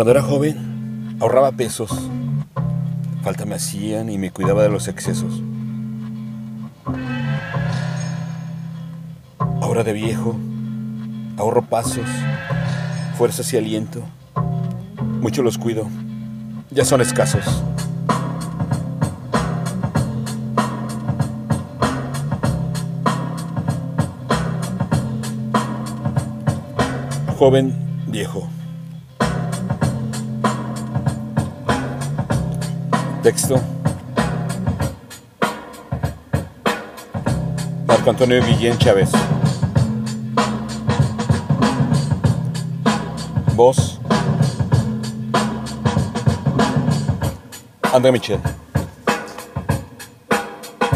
Cuando era joven, ahorraba pesos. Falta me hacían y me cuidaba de los excesos. Ahora de viejo, ahorro pasos, fuerzas y aliento. Mucho los cuido. Ya son escasos. Joven, viejo. Texto. Marco Antonio Guillén Chávez. Voz. André Michel.